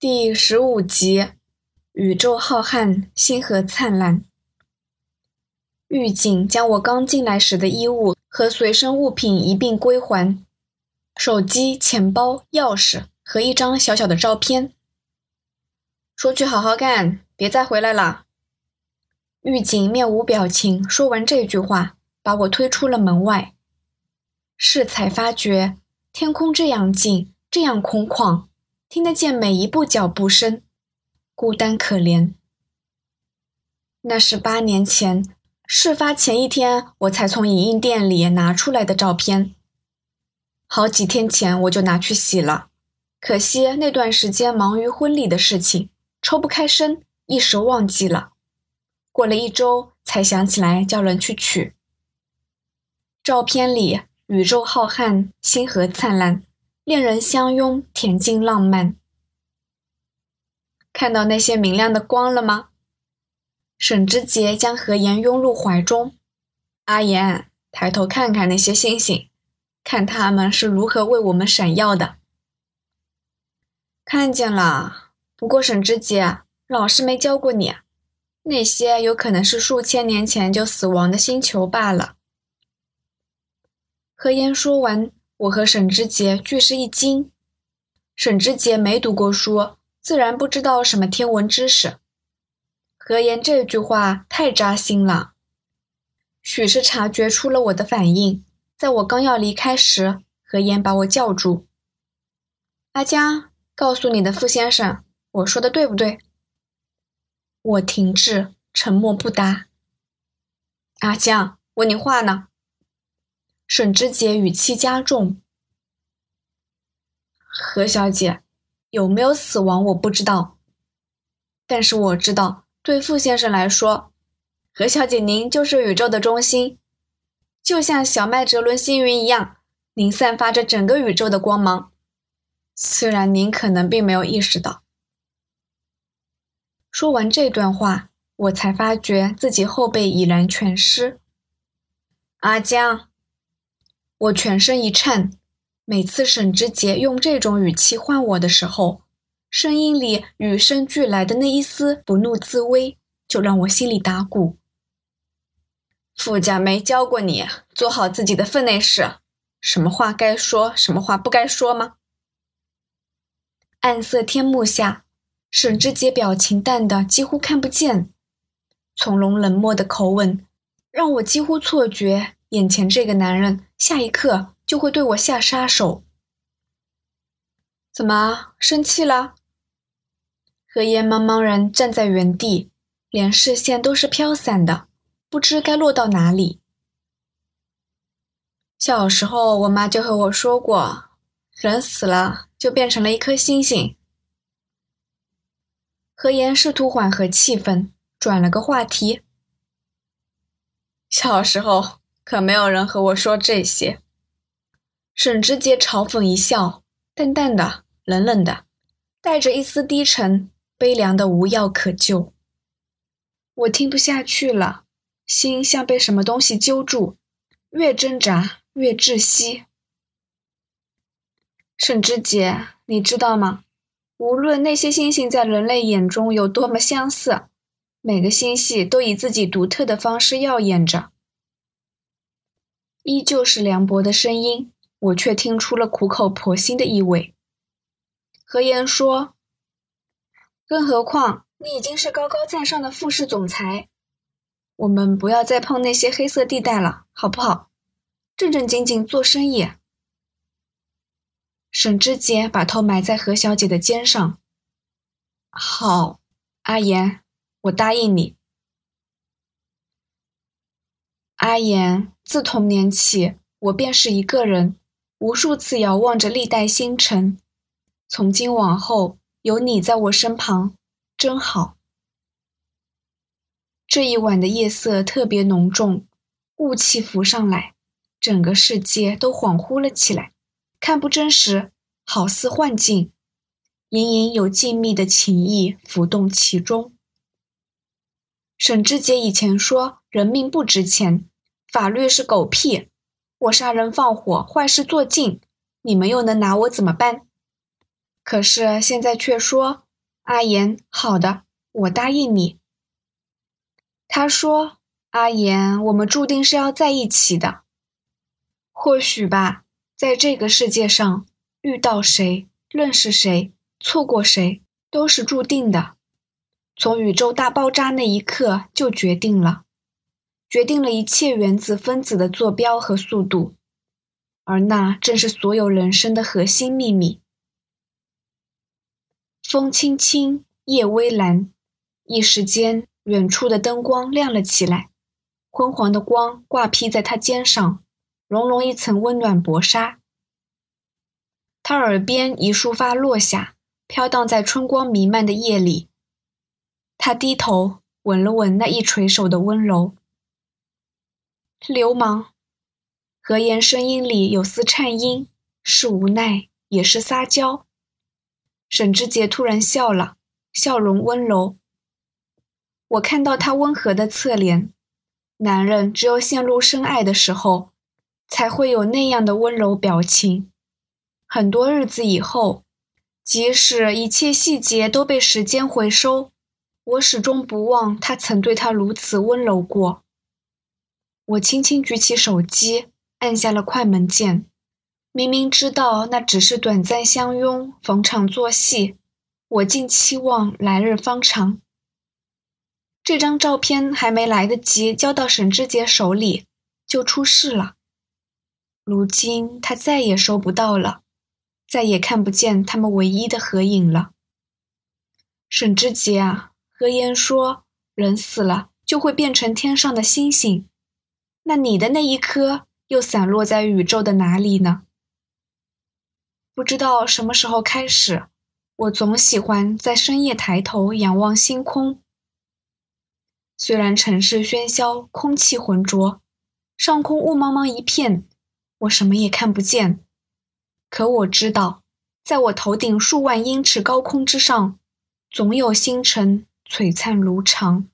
第十五集，宇宙浩瀚，星河灿烂。狱警将我刚进来时的衣物和随身物品一并归还，手机、钱包、钥匙和一张小小的照片。出去好好干，别再回来了。狱警面无表情，说完这句话，把我推出了门外。适才发觉，天空这样静，这样空旷。听得见每一步脚步声，孤单可怜。那是八年前，事发前一天，我才从影印店里拿出来的照片。好几天前我就拿去洗了，可惜那段时间忙于婚礼的事情，抽不开身，一时忘记了。过了一周才想起来叫人去取。照片里，宇宙浩瀚，星河灿烂。恋人相拥，恬静浪漫。看到那些明亮的光了吗？沈之杰将何言拥入怀中。阿言，抬头看看那些星星，看他们是如何为我们闪耀的。看见了，不过沈之杰，老师没教过你，那些有可能是数千年前就死亡的星球罢了。何言说完。我和沈之杰俱是一惊。沈之杰没读过书，自然不知道什么天文知识。何言这句话太扎心了。许是察觉出了我的反应，在我刚要离开时，何言把我叫住：“阿江，告诉你的傅先生，我说的对不对？”我停滞，沉默不答。阿江，问你话呢。沈之杰语气加重：“何小姐有没有死亡，我不知道。但是我知道，对傅先生来说，何小姐您就是宇宙的中心，就像小麦哲伦星云一样，您散发着整个宇宙的光芒。虽然您可能并没有意识到。”说完这段话，我才发觉自己后背已然全湿。阿江。我全身一颤，每次沈之杰用这种语气唤我的时候，声音里与生俱来的那一丝不怒自威，就让我心里打鼓。傅家没教过你做好自己的分内事，什么话该说，什么话不该说吗？暗色天幕下，沈之杰表情淡的几乎看不见，从容冷漠的口吻，让我几乎错觉。眼前这个男人，下一刻就会对我下杀手。怎么生气了？何言茫茫然站在原地，连视线都是飘散的，不知该落到哪里。小时候，我妈就和我说过，人死了就变成了一颗星星。何言试图缓和气氛，转了个话题。小时候。可没有人和我说这些。沈之杰嘲讽一笑，淡淡的、冷冷的，带着一丝低沉、悲凉的无药可救。我听不下去了，心像被什么东西揪住，越挣扎越窒息。沈之杰，你知道吗？无论那些星星在人类眼中有多么相似，每个星系都以自己独特的方式耀眼着。依旧是凉薄的声音，我却听出了苦口婆心的意味。何言说：“更何况你已经是高高在上的富士总裁，我们不要再碰那些黑色地带了，好不好？正正经经做生意。”沈之杰把头埋在何小姐的肩上。好，阿言，我答应你。阿言。自童年起，我便是一个人，无数次遥望着历代星辰。从今往后，有你在我身旁，真好。这一晚的夜色特别浓重，雾气浮上来，整个世界都恍惚了起来，看不真实，好似幻境，隐隐有静谧的情意浮动其中。沈志杰以前说，人命不值钱。法律是狗屁！我杀人放火，坏事做尽，你们又能拿我怎么办？可是现在却说阿言，好的，我答应你。他说：“阿言，我们注定是要在一起的。或许吧，在这个世界上，遇到谁、认识谁、错过谁，都是注定的。从宇宙大爆炸那一刻就决定了，决定了一切原子分子的坐标和速度，而那正是所有人生的核心秘密。”风轻轻，夜微蓝，一时间，远处的灯光亮了起来，昏黄的光挂披在他肩上，融融一层温暖薄纱。他耳边一束发落下，飘荡在春光弥漫的夜里。他低头吻了吻那一垂手的温柔。流氓，何言声音里有丝颤音，是无奈，也是撒娇。沈之杰突然笑了，笑容温柔。我看到他温和的侧脸。男人只有陷入深爱的时候，才会有那样的温柔表情。很多日子以后，即使一切细节都被时间回收，我始终不忘他曾对他如此温柔过。我轻轻举起手机，按下了快门键。明明知道那只是短暂相拥，逢场作戏，我竟期望来日方长。这张照片还没来得及交到沈之杰手里，就出事了。如今他再也收不到了，再也看不见他们唯一的合影了。沈之杰啊，何言说人死了就会变成天上的星星，那你的那一颗又散落在宇宙的哪里呢？不知道什么时候开始，我总喜欢在深夜抬头仰望星空。虽然城市喧嚣，空气浑浊，上空雾茫茫一片，我什么也看不见。可我知道，在我头顶数万英尺高空之上，总有星辰璀璨如常，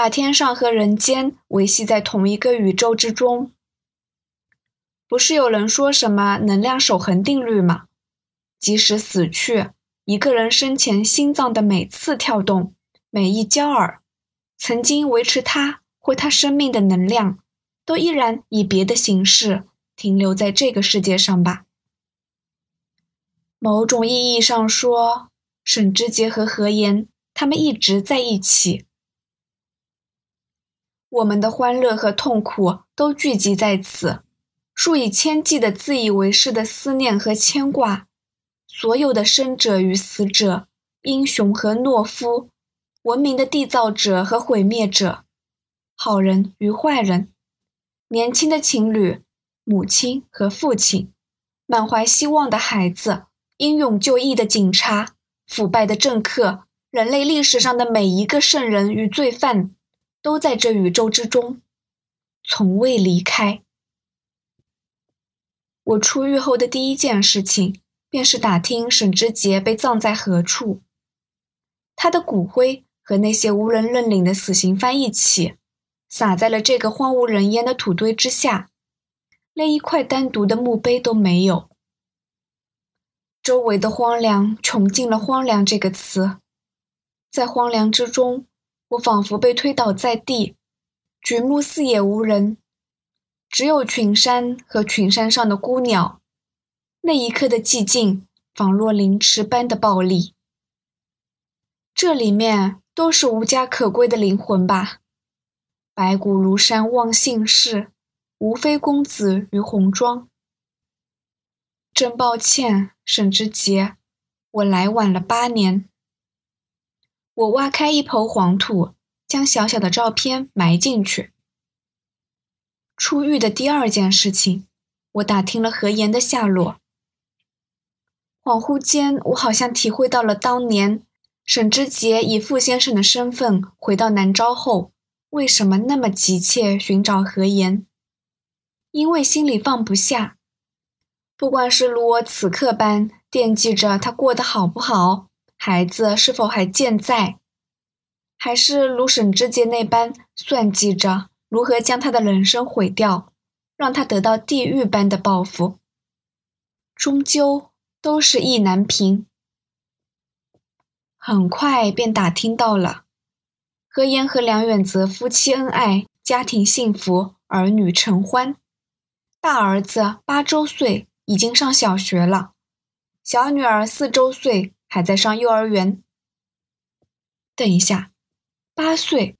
把天上和人间维系在同一个宇宙之中。不是有人说什么能量守恒定律吗？即使死去，一个人生前心脏的每次跳动、每一焦耳，曾经维持他或他生命的能量，都依然以别的形式停留在这个世界上吧。某种意义上说，沈之杰和何言他们一直在一起，我们的欢乐和痛苦都聚集在此。数以千计的自以为是的思念和牵挂，所有的生者与死者，英雄和懦夫，文明的缔造者和毁灭者，好人与坏人，年轻的情侣，母亲和父亲，满怀希望的孩子，英勇就义的警察，腐败的政客，人类历史上的每一个圣人与罪犯，都在这宇宙之中，从未离开。我出狱后的第一件事情，便是打听沈之杰被葬在何处。他的骨灰和那些无人认领的死刑犯一起，撒在了这个荒无人烟的土堆之下，连一块单独的墓碑都没有。周围的荒凉穷尽了“荒凉”这个词，在荒凉之中，我仿佛被推倒在地，举目四野无人。只有群山和群山上的孤鸟，那一刻的寂静，仿若凌迟般的暴力。这里面都是无家可归的灵魂吧？白骨如山望姓氏，无非公子与红妆。真抱歉，沈之杰，我来晚了八年。我挖开一抔黄土，将小小的照片埋进去。出狱的第二件事情，我打听了何言的下落。恍惚间，我好像体会到了当年沈之杰以傅先生的身份回到南昭后，为什么那么急切寻找何言。因为心里放不下，不管是如我此刻般惦记着他过得好不好，孩子是否还健在，还是如沈之杰那般算计着。如何将他的人生毁掉，让他得到地狱般的报复，终究都是意难平。很快便打听到了，何言和梁远泽夫妻恩爱，家庭幸福，儿女成欢。大儿子八周岁，已经上小学了；小女儿四周岁，还在上幼儿园。等一下，八岁，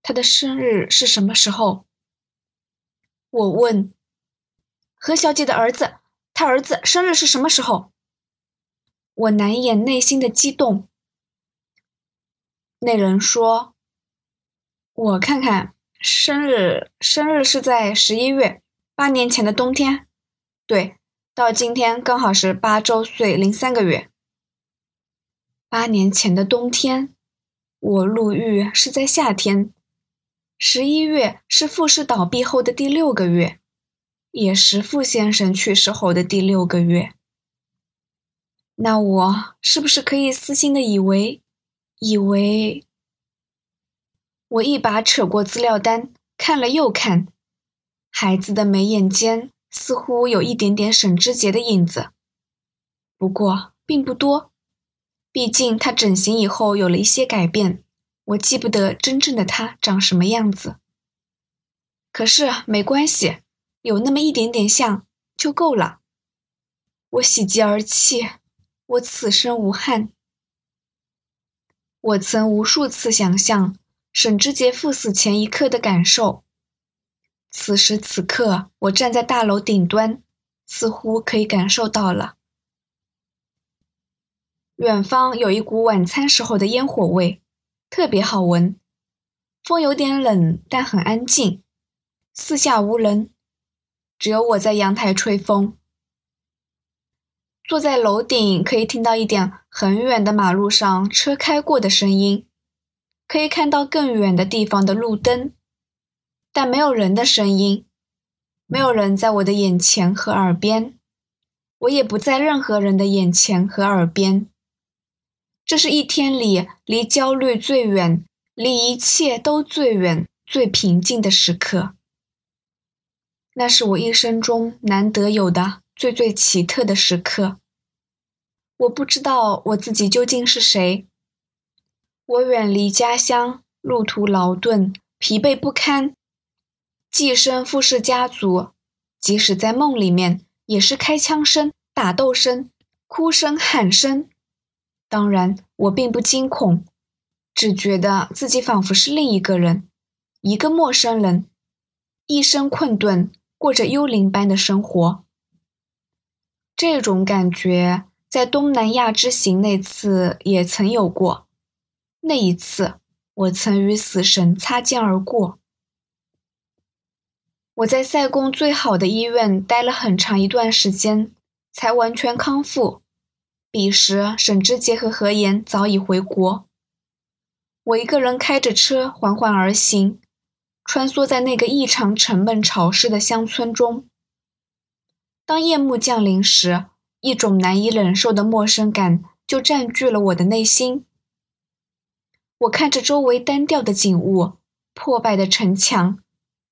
他的生日是什么时候？我问何小姐的儿子，他儿子生日是什么时候？我难掩内心的激动。那人说：“我看看，生日生日是在十一月，八年前的冬天。对，到今天刚好是八周岁零三个月。八年前的冬天，我入狱是在夏天，十一月是傅氏倒闭后的第六个月，也是傅先生去世后的第六个月。那我是不是可以私心的以为？”以为我一把扯过资料单，看了又看，孩子的眉眼间似乎有一点点沈之杰的影子，不过并不多，毕竟他整形以后有了一些改变，我记不得真正的他长什么样子。可是没关系，有那么一点点像就够了。我喜极而泣，我此生无憾。我曾无数次想象沈之杰赴死前一刻的感受。此时此刻，我站在大楼顶端，似乎可以感受到了。远方有一股晚餐时候的烟火味，特别好闻。风有点冷，但很安静。四下无人，只有我在阳台吹风。坐在楼顶，可以听到一点很远的马路上车开过的声音，可以看到更远的地方的路灯，但没有人的声音，没有人在我的眼前和耳边，我也不在任何人的眼前和耳边。这是一天里离焦虑最远、离一切都最远、最平静的时刻。那是我一生中难得有的。最最奇特的时刻，我不知道我自己究竟是谁。我远离家乡，路途劳顿，疲惫不堪。寄生富氏家族，即使在梦里面，也是开枪声、打斗声、哭声、喊声。当然，我并不惊恐，只觉得自己仿佛是另一个人，一个陌生人，一生困顿，过着幽灵般的生活。这种感觉在东南亚之行那次也曾有过。那一次，我曾与死神擦肩而过。我在塞贡最好的医院待了很长一段时间，才完全康复。彼时，沈之杰和何言早已回国。我一个人开着车缓缓而行，穿梭在那个异常沉闷潮湿的乡村中。当夜幕降临时，一种难以忍受的陌生感就占据了我的内心。我看着周围单调的景物、破败的城墙、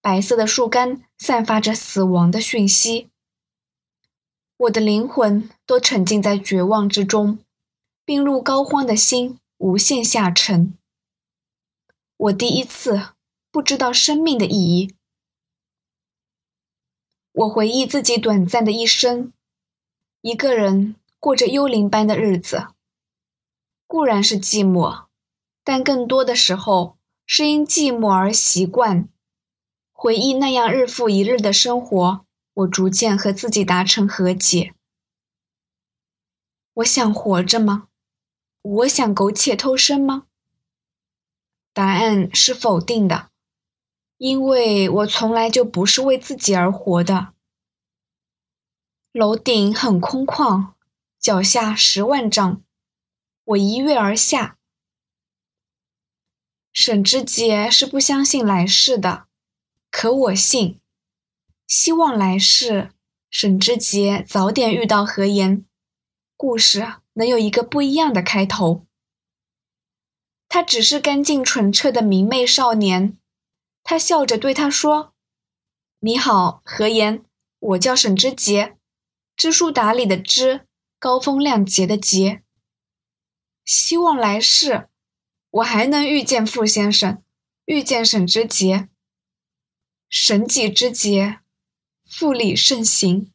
白色的树干，散发着死亡的讯息。我的灵魂都沉浸在绝望之中，病入膏肓的心无限下沉。我第一次不知道生命的意义。我回忆自己短暂的一生，一个人过着幽灵般的日子。固然是寂寞，但更多的时候是因寂寞而习惯。回忆那样日复一日的生活，我逐渐和自己达成和解。我想活着吗？我想苟且偷生吗？答案是否定的。因为我从来就不是为自己而活的。楼顶很空旷，脚下十万丈，我一跃而下。沈之杰是不相信来世的，可我信。希望来世，沈之杰早点遇到何言，故事能有一个不一样的开头。他只是干净纯澈的明媚少年。他笑着对他说：“你好，何言，我叫沈之杰，知书达理的知，高风亮节的节。”希望来世我还能遇见傅先生，遇见沈之杰。神迹之节，复利盛行。